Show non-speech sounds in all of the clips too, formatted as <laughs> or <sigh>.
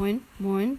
Moin,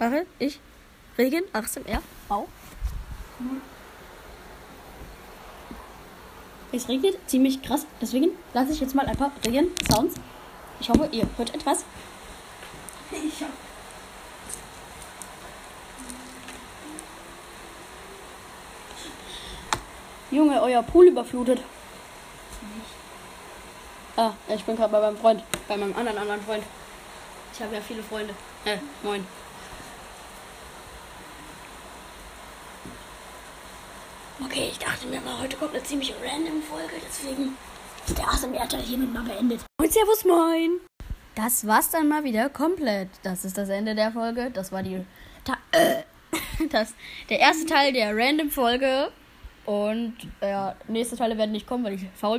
mache ich Regen ASMR. Bau. Es regnet ziemlich krass, deswegen lasse ich jetzt mal ein paar Regen-Sounds. Ich hoffe, ihr hört etwas. Ich Junge, euer Pool überflutet. Ah, ich bin gerade bei meinem Freund. Bei meinem anderen anderen Freund. Ich habe ja viele Freunde. Äh, moin. Okay, ich dachte mir mal, heute kommt eine ziemlich random Folge, deswegen ist der ASMR-Teil hiermit mal beendet. Moin, Servus, moin! Das war's dann mal wieder komplett. Das ist das Ende der Folge. Das war die. Ta äh, <laughs> das, der erste Teil der Random-Folge. Und ja, nächste Teile werden nicht kommen, weil ich faul bin.